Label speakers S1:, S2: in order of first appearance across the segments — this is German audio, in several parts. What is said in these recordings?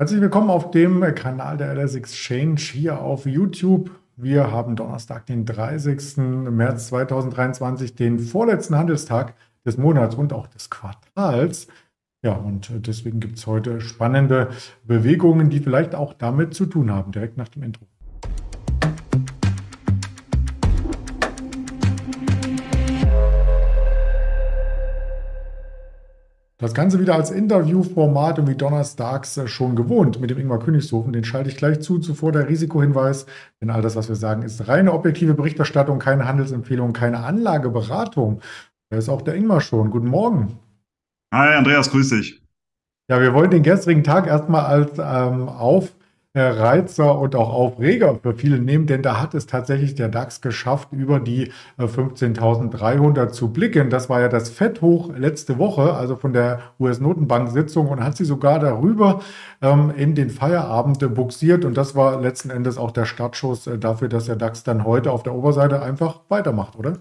S1: Herzlich willkommen auf dem Kanal der LS Exchange hier auf YouTube. Wir haben Donnerstag, den 30. März 2023, den vorletzten Handelstag des Monats und auch des Quartals. Ja, und deswegen gibt es heute spannende Bewegungen, die vielleicht auch damit zu tun haben, direkt nach dem Intro. Das Ganze wieder als Interviewformat und wie donnerstags schon gewohnt mit dem Ingmar Königshofen. Den schalte ich gleich zu. Zuvor der Risikohinweis. Denn all das, was wir sagen, ist reine objektive Berichterstattung, keine Handelsempfehlung, keine Anlageberatung. Da ist auch der Ingmar schon. Guten Morgen.
S2: Hi, Andreas, grüß dich.
S1: Ja, wir wollen den gestrigen Tag erstmal als ähm, auf Reizer und auch Aufreger für viele nehmen, denn da hat es tatsächlich der DAX geschafft, über die 15.300 äh, zu blicken. Das war ja das Fetthoch letzte Woche, also von der US-Notenbank-Sitzung und hat sie sogar darüber ähm, in den Feierabend buxiert und das war letzten Endes auch der Startschuss äh, dafür, dass der DAX dann heute auf der Oberseite einfach weitermacht, oder?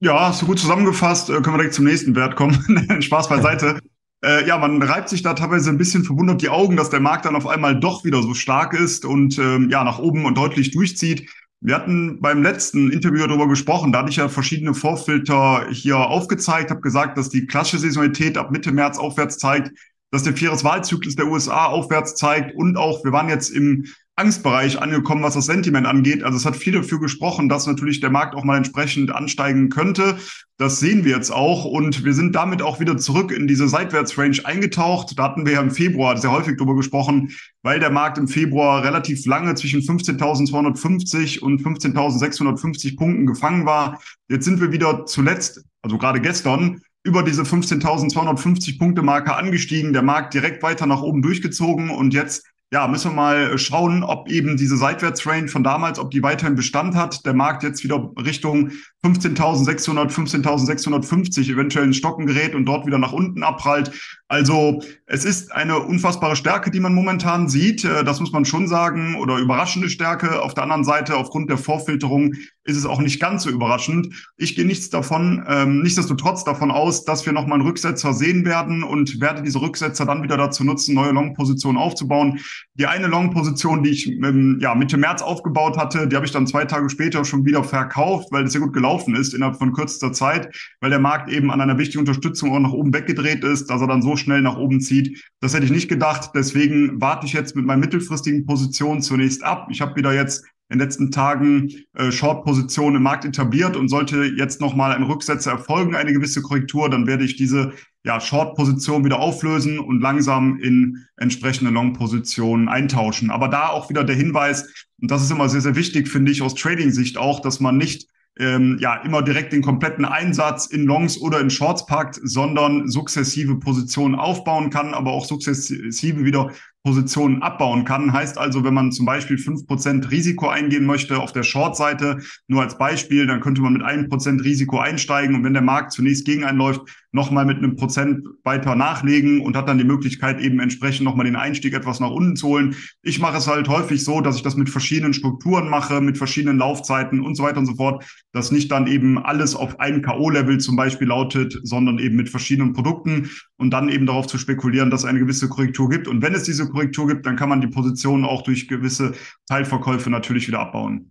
S2: Ja, so gut zusammengefasst, äh, können wir direkt zum nächsten Wert kommen. Spaß beiseite. Äh, ja, man reibt sich da teilweise ein bisschen verwundert die Augen, dass der Markt dann auf einmal doch wieder so stark ist und ähm, ja, nach oben und deutlich durchzieht. Wir hatten beim letzten Interview darüber gesprochen, da hatte ich ja verschiedene Vorfilter hier aufgezeigt, habe gesagt, dass die klassische Saisonalität ab Mitte März aufwärts zeigt, dass der Viereswahlzyklus der USA aufwärts zeigt und auch, wir waren jetzt im Angstbereich angekommen, was das Sentiment angeht. Also es hat viel dafür gesprochen, dass natürlich der Markt auch mal entsprechend ansteigen könnte. Das sehen wir jetzt auch und wir sind damit auch wieder zurück in diese Seitwärtsrange eingetaucht. Da hatten wir ja im Februar sehr häufig drüber gesprochen, weil der Markt im Februar relativ lange zwischen 15.250 und 15.650 Punkten gefangen war. Jetzt sind wir wieder zuletzt, also gerade gestern, über diese 15.250 Punkte Marke angestiegen, der Markt direkt weiter nach oben durchgezogen und jetzt ja, müssen wir mal schauen, ob eben diese Seitwärtsrange von damals, ob die weiterhin Bestand hat. Der Markt jetzt wieder Richtung 15.600, 15.650 eventuell in Stocken gerät und dort wieder nach unten abprallt. Also es ist eine unfassbare Stärke, die man momentan sieht. Äh, das muss man schon sagen. Oder überraschende Stärke. Auf der anderen Seite, aufgrund der Vorfilterung, ist es auch nicht ganz so überraschend. Ich gehe nichts davon, ähm, nichtsdestotrotz davon aus, dass wir nochmal einen Rücksetzer sehen werden und werde diese Rücksetzer dann wieder dazu nutzen, neue Long-Positionen aufzubauen. Die eine Long-Position, die ich ähm, ja, Mitte März aufgebaut hatte, die habe ich dann zwei Tage später schon wieder verkauft, weil das sehr gut gelaufen ist innerhalb von kürzester Zeit, weil der Markt eben an einer wichtigen Unterstützung auch nach oben weggedreht ist, dass er dann so schnell nach oben zieht. Das hätte ich nicht gedacht. Deswegen warte ich jetzt mit meinen mittelfristigen Positionen zunächst ab. Ich habe wieder jetzt in den letzten Tagen äh, Short-Positionen im Markt etabliert und sollte jetzt nochmal ein Rücksetzer erfolgen, eine gewisse Korrektur, dann werde ich diese ja, Short-Position wieder auflösen und langsam in entsprechende Long-Positionen eintauschen. Aber da auch wieder der Hinweis, und das ist immer sehr, sehr wichtig, finde ich, aus Trading-Sicht auch, dass man nicht ähm, ja immer direkt den kompletten Einsatz in Longs oder in Shorts packt, sondern sukzessive Positionen aufbauen kann, aber auch sukzessive wieder Positionen abbauen kann. Heißt also, wenn man zum Beispiel fünf Prozent Risiko eingehen möchte auf der Short-Seite, nur als Beispiel, dann könnte man mit einem Prozent Risiko einsteigen und wenn der Markt zunächst gegen einen läuft, nochmal mit einem Prozent weiter nachlegen und hat dann die Möglichkeit, eben entsprechend nochmal den Einstieg etwas nach unten zu holen. Ich mache es halt häufig so, dass ich das mit verschiedenen Strukturen mache, mit verschiedenen Laufzeiten und so weiter und so fort, dass nicht dann eben alles auf ein K.O.-Level zum Beispiel lautet, sondern eben mit verschiedenen Produkten und dann eben darauf zu spekulieren, dass es eine gewisse Korrektur gibt. Und wenn es diese Korrektur gibt, dann kann man die Position auch durch gewisse Teilverkäufe natürlich wieder abbauen.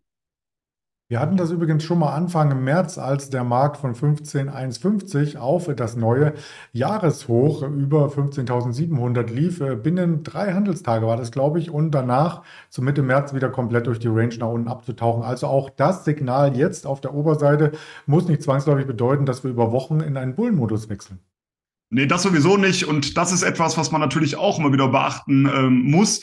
S1: Wir hatten das übrigens schon mal Anfang März, als der Markt von 15.150 auf das neue Jahreshoch über 15.700 lief. Binnen drei Handelstage war das, glaube ich, und danach zu Mitte März wieder komplett durch die Range nach unten abzutauchen. Also auch das Signal jetzt auf der Oberseite muss nicht zwangsläufig bedeuten, dass wir über Wochen in einen Bullenmodus wechseln.
S2: Nee, das sowieso nicht. Und das ist etwas, was man natürlich auch immer wieder beachten ähm, muss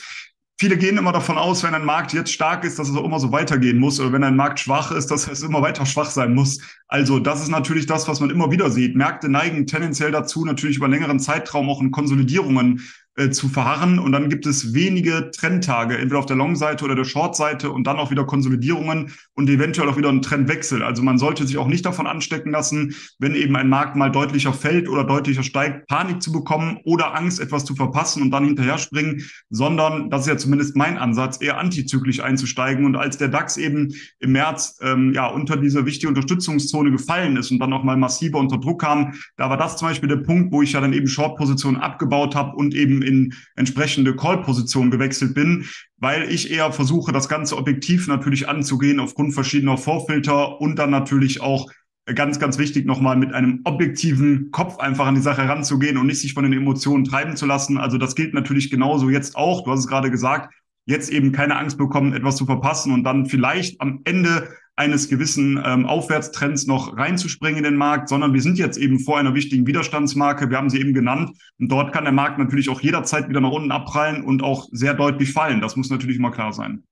S2: viele gehen immer davon aus, wenn ein Markt jetzt stark ist, dass es auch immer so weitergehen muss oder wenn ein Markt schwach ist, dass es immer weiter schwach sein muss. Also das ist natürlich das, was man immer wieder sieht. Märkte neigen tendenziell dazu, natürlich über längeren Zeitraum auch in Konsolidierungen äh, zu verharren. Und dann gibt es wenige Trendtage, entweder auf der Long-Seite oder der Short-Seite und dann auch wieder Konsolidierungen und eventuell auch wieder ein Trendwechsel. Also man sollte sich auch nicht davon anstecken lassen, wenn eben ein Markt mal deutlicher fällt oder deutlicher steigt, Panik zu bekommen oder Angst, etwas zu verpassen und dann hinterher springen, sondern, das ist ja zumindest mein Ansatz, eher antizyklisch einzusteigen. Und als der DAX eben im März ähm, ja unter diese wichtige Unterstützungszone gefallen ist und dann auch mal massiver unter Druck kam, da war das zum Beispiel der Punkt, wo ich ja dann eben Short-Positionen abgebaut habe und eben in entsprechende Call-Position gewechselt bin, weil ich eher versuche, das Ganze objektiv natürlich anzugehen aufgrund verschiedener Vorfilter und dann natürlich auch ganz, ganz wichtig, nochmal mit einem objektiven Kopf einfach an die Sache heranzugehen und nicht sich von den Emotionen treiben zu lassen. Also das gilt natürlich genauso jetzt auch. Du hast es gerade gesagt, jetzt eben keine Angst bekommen, etwas zu verpassen und dann vielleicht am Ende eines gewissen ähm, Aufwärtstrends noch reinzuspringen in den Markt, sondern wir sind jetzt eben vor einer wichtigen Widerstandsmarke. Wir haben sie eben genannt. Und dort kann der Markt natürlich auch jederzeit wieder nach unten abprallen und auch sehr deutlich fallen. Das muss natürlich immer klar sein.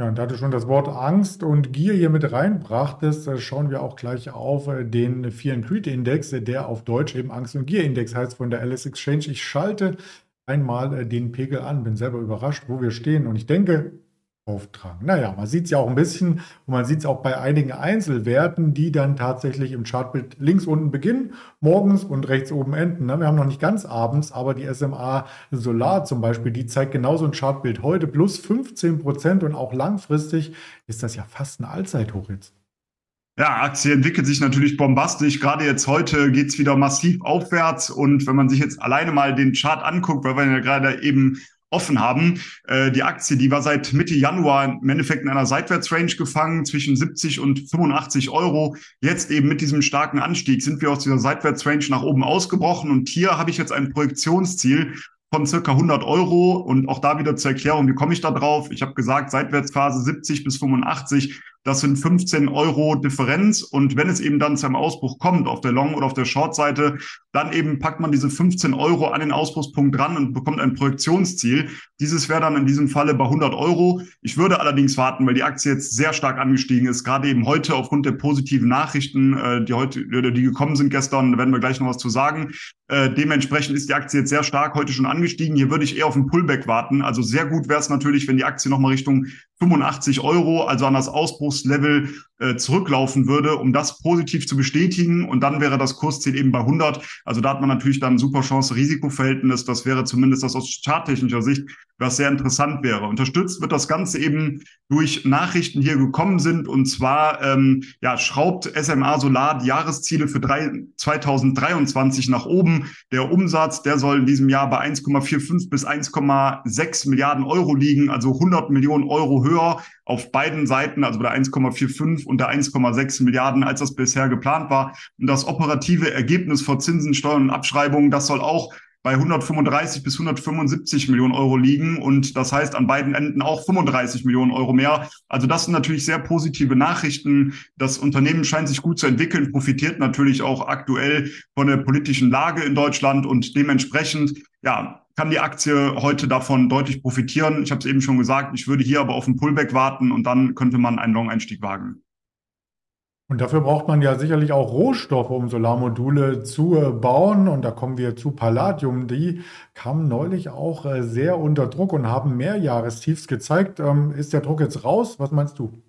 S1: Ja, und da du schon das Wort Angst und Gier hier mit reinbrachtest, äh, schauen wir auch gleich auf äh, den Fear and Greed Index, äh, der auf Deutsch eben Angst und Gier Index heißt von der Alice Exchange. Ich schalte einmal den Pegel an, bin selber überrascht, wo wir stehen. Und ich denke, auftragen. Naja, man sieht es ja auch ein bisschen und man sieht es auch bei einigen Einzelwerten, die dann tatsächlich im Chartbild links unten beginnen, morgens und rechts oben enden. Wir haben noch nicht ganz abends, aber die SMA Solar zum Beispiel, die zeigt genauso ein Chartbild heute plus 15 Prozent und auch langfristig ist das ja fast ein Allzeithoch jetzt.
S2: Ja, Aktie entwickelt sich natürlich bombastisch. Gerade jetzt heute geht's wieder massiv aufwärts. Und wenn man sich jetzt alleine mal den Chart anguckt, weil wir ja gerade eben offen haben. Äh, die Aktie, die war seit Mitte Januar im Endeffekt in einer Seitwärtsrange gefangen zwischen 70 und 85 Euro. Jetzt eben mit diesem starken Anstieg sind wir aus dieser Seitwärtsrange nach oben ausgebrochen und hier habe ich jetzt ein Projektionsziel von circa 100 Euro und auch da wieder zur Erklärung, wie komme ich da drauf? Ich habe gesagt, Seitwärtsphase 70 bis 85 das sind 15 Euro Differenz. Und wenn es eben dann zu einem Ausbruch kommt, auf der Long- oder auf der Short-Seite, dann eben packt man diese 15 Euro an den Ausbruchspunkt dran und bekommt ein Projektionsziel. Dieses wäre dann in diesem Falle bei 100 Euro. Ich würde allerdings warten, weil die Aktie jetzt sehr stark angestiegen ist, gerade eben heute aufgrund der positiven Nachrichten, äh, die heute, die gekommen sind gestern, da werden wir gleich noch was zu sagen. Äh, dementsprechend ist die Aktie jetzt sehr stark heute schon angestiegen. Hier würde ich eher auf ein Pullback warten. Also sehr gut wäre es natürlich, wenn die Aktie nochmal Richtung 85 Euro, also an das Ausbruchslevel äh, zurücklaufen würde, um das positiv zu bestätigen. Und dann wäre das Kursziel eben bei 100. Also da hat man natürlich dann super Chance-Risikoverhältnis. Das wäre zumindest das aus charttechnischer Sicht, was sehr interessant wäre. Unterstützt wird das Ganze eben durch Nachrichten, die hier gekommen sind. Und zwar ähm, ja, schraubt SMA Solar die Jahresziele für drei, 2023 nach oben. Der Umsatz, der soll in diesem Jahr bei 1,45 bis 1,6 Milliarden Euro liegen, also 100 Millionen Euro höher auf beiden Seiten, also bei der 1,45 und der 1,6 Milliarden, als das bisher geplant war. Und das operative Ergebnis vor Zinsen, Steuern und Abschreibungen, das soll auch bei 135 bis 175 Millionen Euro liegen und das heißt an beiden Enden auch 35 Millionen Euro mehr. Also das sind natürlich sehr positive Nachrichten. Das Unternehmen scheint sich gut zu entwickeln, profitiert natürlich auch aktuell von der politischen Lage in Deutschland und dementsprechend ja, kann die Aktie heute davon deutlich profitieren. Ich habe es eben schon gesagt, ich würde hier aber auf ein Pullback warten und dann könnte man einen Long-Einstieg wagen.
S1: Und dafür braucht man ja sicherlich auch Rohstoffe, um Solarmodule zu äh, bauen. Und da kommen wir zu Palladium. Die kamen neulich auch äh, sehr unter Druck und haben Mehrjahrestiefs gezeigt. Ähm, ist der Druck jetzt raus? Was meinst du?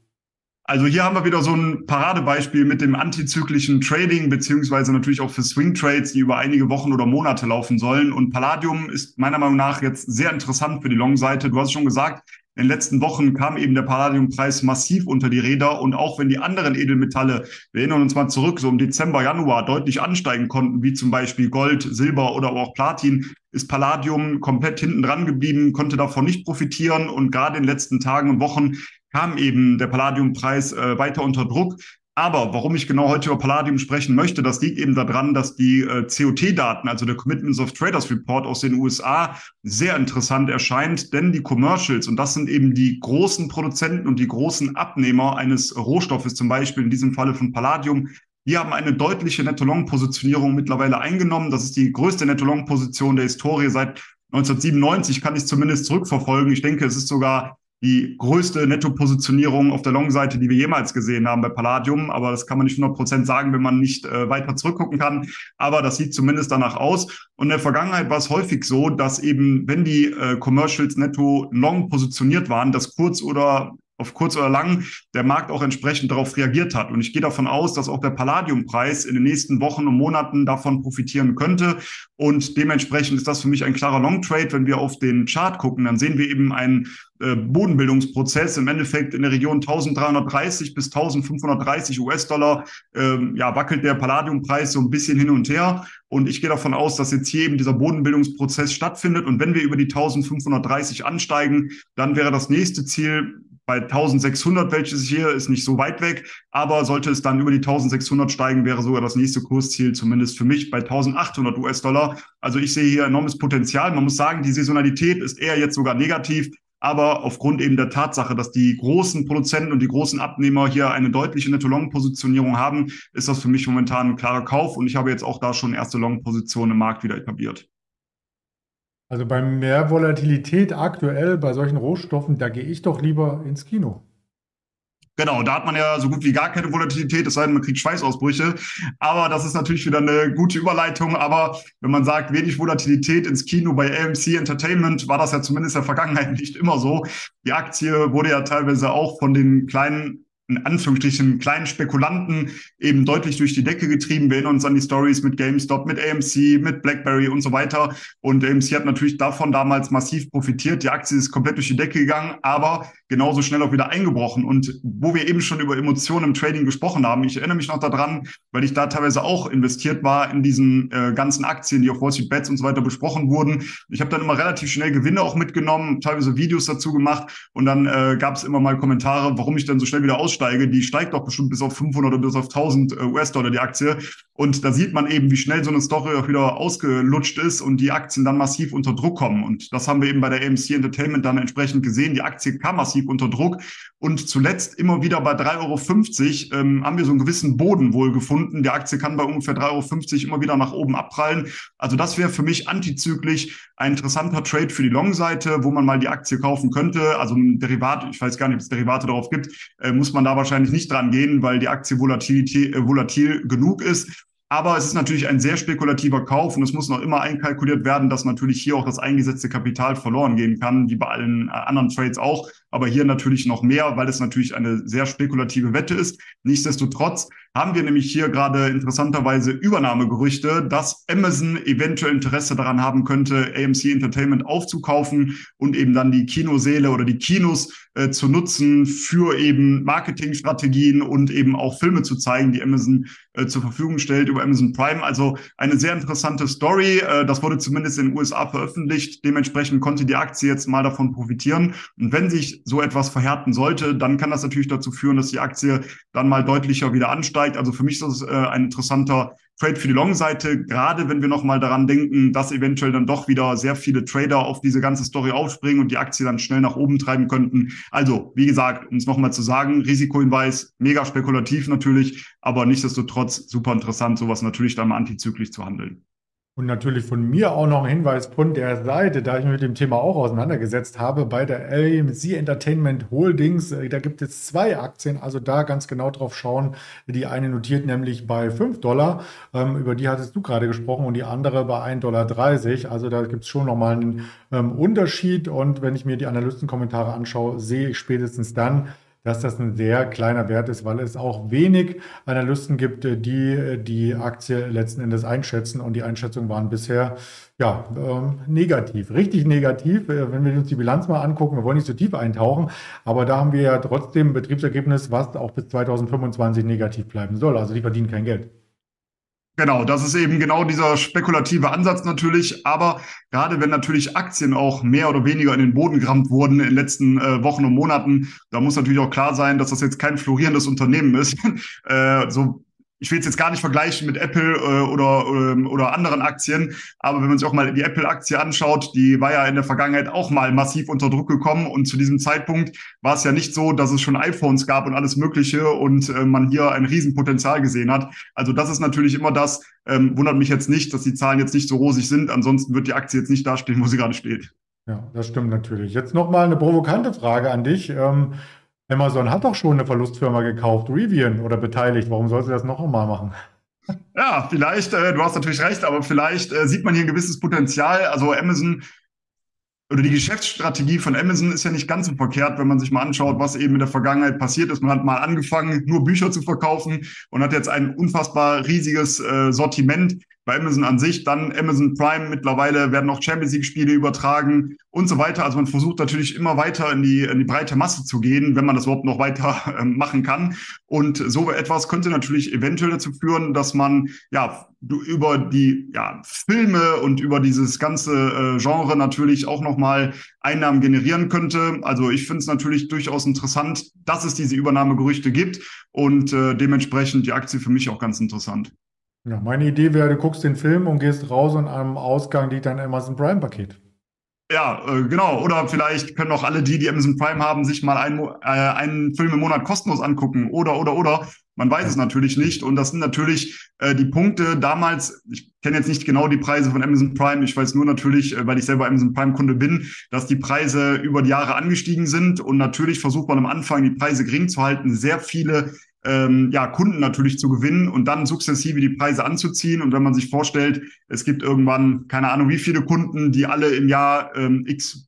S2: Also hier haben wir wieder so ein Paradebeispiel mit dem antizyklischen Trading, beziehungsweise natürlich auch für Swing Trades, die über einige Wochen oder Monate laufen sollen. Und Palladium ist meiner Meinung nach jetzt sehr interessant für die Long-Seite. Du hast schon gesagt, in den letzten Wochen kam eben der Palladiumpreis massiv unter die Räder und auch wenn die anderen Edelmetalle, wir erinnern uns mal zurück, so im Dezember, Januar deutlich ansteigen konnten, wie zum Beispiel Gold, Silber oder auch Platin, ist Palladium komplett hinten dran geblieben, konnte davon nicht profitieren und gerade in den letzten Tagen und Wochen kam eben der Palladiumpreis äh, weiter unter Druck. Aber warum ich genau heute über Palladium sprechen möchte, das liegt eben daran, dass die äh, COT-Daten, also der Commitments of Traders Report aus den USA, sehr interessant erscheint, denn die Commercials, und das sind eben die großen Produzenten und die großen Abnehmer eines Rohstoffes, zum Beispiel in diesem Falle von Palladium, die haben eine deutliche Netto-Long-Positionierung mittlerweile eingenommen. Das ist die größte Netto-Long-Position der Historie seit 1997, kann ich zumindest zurückverfolgen. Ich denke, es ist sogar die größte Netto-Positionierung auf der Long-Seite, die wir jemals gesehen haben bei Palladium. Aber das kann man nicht 100 Prozent sagen, wenn man nicht äh, weiter zurückgucken kann. Aber das sieht zumindest danach aus. Und in der Vergangenheit war es häufig so, dass eben, wenn die äh, Commercials netto long positioniert waren, das kurz oder auf kurz oder lang der Markt auch entsprechend darauf reagiert hat. Und ich gehe davon aus, dass auch der Palladiumpreis in den nächsten Wochen und Monaten davon profitieren könnte. Und dementsprechend ist das für mich ein klarer Long Trade. Wenn wir auf den Chart gucken, dann sehen wir eben einen Bodenbildungsprozess im Endeffekt in der Region 1330 bis 1530 US-Dollar ähm, ja, wackelt der Palladiumpreis so ein bisschen hin und her. Und ich gehe davon aus, dass jetzt hier eben dieser Bodenbildungsprozess stattfindet. Und wenn wir über die 1530 ansteigen, dann wäre das nächste Ziel bei 1600, welches hier ist nicht so weit weg. Aber sollte es dann über die 1600 steigen, wäre sogar das nächste Kursziel zumindest für mich bei 1800 US-Dollar. Also ich sehe hier enormes Potenzial. Man muss sagen, die Saisonalität ist eher jetzt sogar negativ. Aber aufgrund eben der Tatsache, dass die großen Produzenten und die großen Abnehmer hier eine deutliche Netto-Long-Positionierung haben, ist das für mich momentan ein klarer Kauf. Und ich habe jetzt auch da schon erste Long-Positionen im Markt wieder etabliert.
S1: Also bei mehr Volatilität aktuell bei solchen Rohstoffen, da gehe ich doch lieber ins Kino.
S2: Genau, da hat man ja so gut wie gar keine Volatilität, es sei denn, man kriegt Schweißausbrüche. Aber das ist natürlich wieder eine gute Überleitung. Aber wenn man sagt, wenig Volatilität ins Kino bei AMC Entertainment, war das ja zumindest in der Vergangenheit nicht immer so. Die Aktie wurde ja teilweise auch von den kleinen in Anführungsstrichen kleinen Spekulanten eben deutlich durch die Decke getrieben. Wir erinnern uns an die Stories mit GameStop, mit AMC, mit BlackBerry und so weiter. Und AMC hat natürlich davon damals massiv profitiert. Die Aktie ist komplett durch die Decke gegangen, aber genauso schnell auch wieder eingebrochen. Und wo wir eben schon über Emotionen im Trading gesprochen haben, ich erinnere mich noch daran, weil ich da teilweise auch investiert war in diesen äh, ganzen Aktien, die auf Wall Street Bets und so weiter besprochen wurden. Ich habe dann immer relativ schnell Gewinne auch mitgenommen, teilweise Videos dazu gemacht und dann äh, gab es immer mal Kommentare, warum ich dann so schnell wieder aussteige die steigt doch bestimmt bis auf 500 oder bis auf 1000 äh, US-Dollar die Aktie. Und da sieht man eben, wie schnell so eine Story auch wieder ausgelutscht ist und die Aktien dann massiv unter Druck kommen. Und das haben wir eben bei der AMC Entertainment dann entsprechend gesehen. Die Aktie kam massiv unter Druck und zuletzt immer wieder bei 3,50 Euro ähm, haben wir so einen gewissen Boden wohl gefunden. Die Aktie kann bei ungefähr 3,50 Euro immer wieder nach oben abprallen. Also das wäre für mich antizyklisch ein interessanter Trade für die Long-Seite, wo man mal die Aktie kaufen könnte. Also ein Derivat, ich weiß gar nicht, ob es Derivate darauf gibt, äh, muss man da wahrscheinlich nicht dran gehen, weil die Aktie volatil, äh, volatil genug ist. Aber es ist natürlich ein sehr spekulativer Kauf und es muss noch immer einkalkuliert werden, dass natürlich hier auch das eingesetzte Kapital verloren gehen kann, wie bei allen äh, anderen Trades auch. Aber hier natürlich noch mehr, weil es natürlich eine sehr spekulative Wette ist. Nichtsdestotrotz haben wir nämlich hier gerade interessanterweise Übernahmegerüchte, dass Amazon eventuell Interesse daran haben könnte, AMC Entertainment aufzukaufen und eben dann die Kinoseele oder die Kinos äh, zu nutzen für eben Marketingstrategien und eben auch Filme zu zeigen, die Amazon äh, zur Verfügung stellt über Amazon Prime. Also eine sehr interessante Story. Äh, das wurde zumindest in den USA veröffentlicht. Dementsprechend konnte die Aktie jetzt mal davon profitieren. Und wenn sich so etwas verhärten sollte, dann kann das natürlich dazu führen, dass die Aktie dann mal deutlicher wieder ansteigt. Also für mich ist das äh, ein interessanter Trade für die Long-Seite, gerade wenn wir nochmal daran denken, dass eventuell dann doch wieder sehr viele Trader auf diese ganze Story aufspringen und die Aktie dann schnell nach oben treiben könnten. Also, wie gesagt, um es nochmal zu sagen, Risikohinweis, mega spekulativ natürlich, aber nichtsdestotrotz super interessant, sowas natürlich dann mal antizyklisch zu handeln.
S1: Und natürlich von mir auch noch ein Hinweis von der Seite, da ich mich mit dem Thema auch auseinandergesetzt habe, bei der AMC Entertainment Holdings, äh, da gibt es zwei Aktien, also da ganz genau drauf schauen. Die eine notiert nämlich bei 5 Dollar, ähm, über die hattest du gerade gesprochen, und die andere bei 1,30 Dollar. Also da gibt es schon nochmal einen ähm, Unterschied. Und wenn ich mir die Analystenkommentare anschaue, sehe ich spätestens dann, dass das ein sehr kleiner Wert ist, weil es auch wenig Analysten gibt, die die Aktie letzten Endes einschätzen. Und die Einschätzungen waren bisher ja, ähm, negativ, richtig negativ. Äh, wenn wir uns die Bilanz mal angucken, wir wollen nicht so tief eintauchen, aber da haben wir ja trotzdem ein Betriebsergebnis, was auch bis 2025 negativ bleiben soll. Also die verdienen kein Geld.
S2: Genau, das ist eben genau dieser spekulative Ansatz natürlich. Aber gerade wenn natürlich Aktien auch mehr oder weniger in den Boden gerammt wurden in den letzten äh, Wochen und Monaten, da muss natürlich auch klar sein, dass das jetzt kein florierendes Unternehmen ist. äh, so ich will es jetzt gar nicht vergleichen mit Apple äh, oder, ähm, oder anderen Aktien, aber wenn man sich auch mal die Apple-Aktie anschaut, die war ja in der Vergangenheit auch mal massiv unter Druck gekommen und zu diesem Zeitpunkt war es ja nicht so, dass es schon iPhones gab und alles Mögliche und äh, man hier ein Riesenpotenzial gesehen hat. Also das ist natürlich immer das, ähm, wundert mich jetzt nicht, dass die Zahlen jetzt nicht so rosig sind, ansonsten wird die Aktie jetzt nicht dastehen, wo sie gerade steht.
S1: Ja, das stimmt natürlich. Jetzt nochmal eine provokante Frage an dich. Ähm, Amazon hat doch schon eine Verlustfirma gekauft, Rivian, oder beteiligt. Warum soll sie das noch einmal machen?
S2: Ja, vielleicht, äh, du hast natürlich recht, aber vielleicht äh, sieht man hier ein gewisses Potenzial. Also Amazon oder die Geschäftsstrategie von Amazon ist ja nicht ganz so verkehrt, wenn man sich mal anschaut, was eben in der Vergangenheit passiert ist. Man hat mal angefangen, nur Bücher zu verkaufen und hat jetzt ein unfassbar riesiges äh, Sortiment bei Amazon an sich. Dann Amazon Prime, mittlerweile werden auch Champions League-Spiele übertragen und so weiter. Also man versucht natürlich immer weiter in die, in die breite Masse zu gehen, wenn man das überhaupt noch weiter äh, machen kann. Und so etwas könnte natürlich eventuell dazu führen, dass man ja über die ja, Filme und über dieses ganze äh, Genre natürlich auch nochmal Einnahmen generieren könnte. Also ich finde es natürlich durchaus interessant, dass es diese Übernahmegerüchte gibt und äh, dementsprechend die Aktie für mich auch ganz interessant.
S1: Ja, meine Idee wäre, du guckst den Film und gehst raus und am Ausgang liegt dein Amazon Prime-Paket.
S2: Ja, äh, genau. Oder vielleicht können auch alle die, die Amazon Prime haben, sich mal einen, äh, einen Film im Monat kostenlos angucken. Oder, oder, oder. Man weiß es natürlich nicht. Und das sind natürlich äh, die Punkte damals. Ich kenne jetzt nicht genau die Preise von Amazon Prime. Ich weiß nur natürlich, äh, weil ich selber Amazon Prime Kunde bin, dass die Preise über die Jahre angestiegen sind. Und natürlich versucht man am Anfang die Preise gering zu halten. Sehr viele ähm, ja, Kunden natürlich zu gewinnen und dann sukzessive die Preise anzuziehen. Und wenn man sich vorstellt, es gibt irgendwann, keine Ahnung, wie viele Kunden, die alle im Jahr ähm, x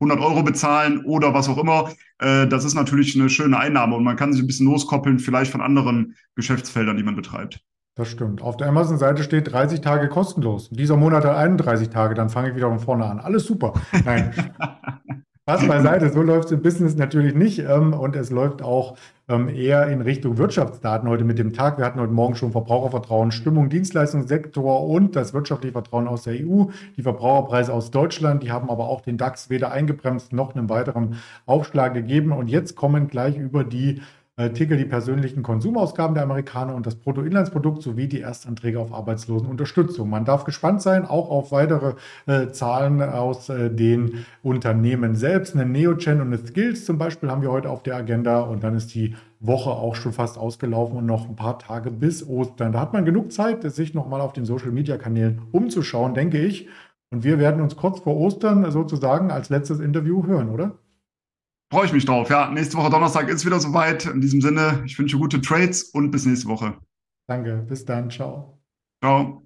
S2: 100 Euro bezahlen oder was auch immer, äh, das ist natürlich eine schöne Einnahme und man kann sich ein bisschen loskoppeln, vielleicht von anderen Geschäftsfeldern, die man betreibt.
S1: Das stimmt. Auf der Amazon-Seite steht 30 Tage kostenlos. Dieser Monat hat 31 Tage, dann fange ich wieder von vorne an. Alles super. Nein. Spaß beiseite, so läuft es im Business natürlich nicht ähm, und es läuft auch ähm, eher in Richtung Wirtschaftsdaten heute mit dem Tag. Wir hatten heute Morgen schon Verbrauchervertrauen, Stimmung, Dienstleistungssektor und das wirtschaftliche Vertrauen aus der EU, die Verbraucherpreise aus Deutschland, die haben aber auch den DAX weder eingebremst noch einen weiteren Aufschlag gegeben. Und jetzt kommen gleich über die Ticker die persönlichen Konsumausgaben der Amerikaner und das Bruttoinlandsprodukt sowie die Erstanträge auf Arbeitslosenunterstützung. Man darf gespannt sein, auch auf weitere äh, Zahlen aus äh, den Unternehmen selbst. Eine Neogen und eine Skills zum Beispiel haben wir heute auf der Agenda und dann ist die Woche auch schon fast ausgelaufen und noch ein paar Tage bis Ostern. Da hat man genug Zeit, sich nochmal auf den Social-Media-Kanälen umzuschauen, denke ich. Und wir werden uns kurz vor Ostern sozusagen als letztes Interview hören, oder?
S2: Freue ich mich drauf. Ja, nächste Woche Donnerstag ist wieder soweit. In diesem Sinne, ich wünsche gute Trades und bis nächste Woche.
S1: Danke, bis dann. Ciao.
S2: Ciao.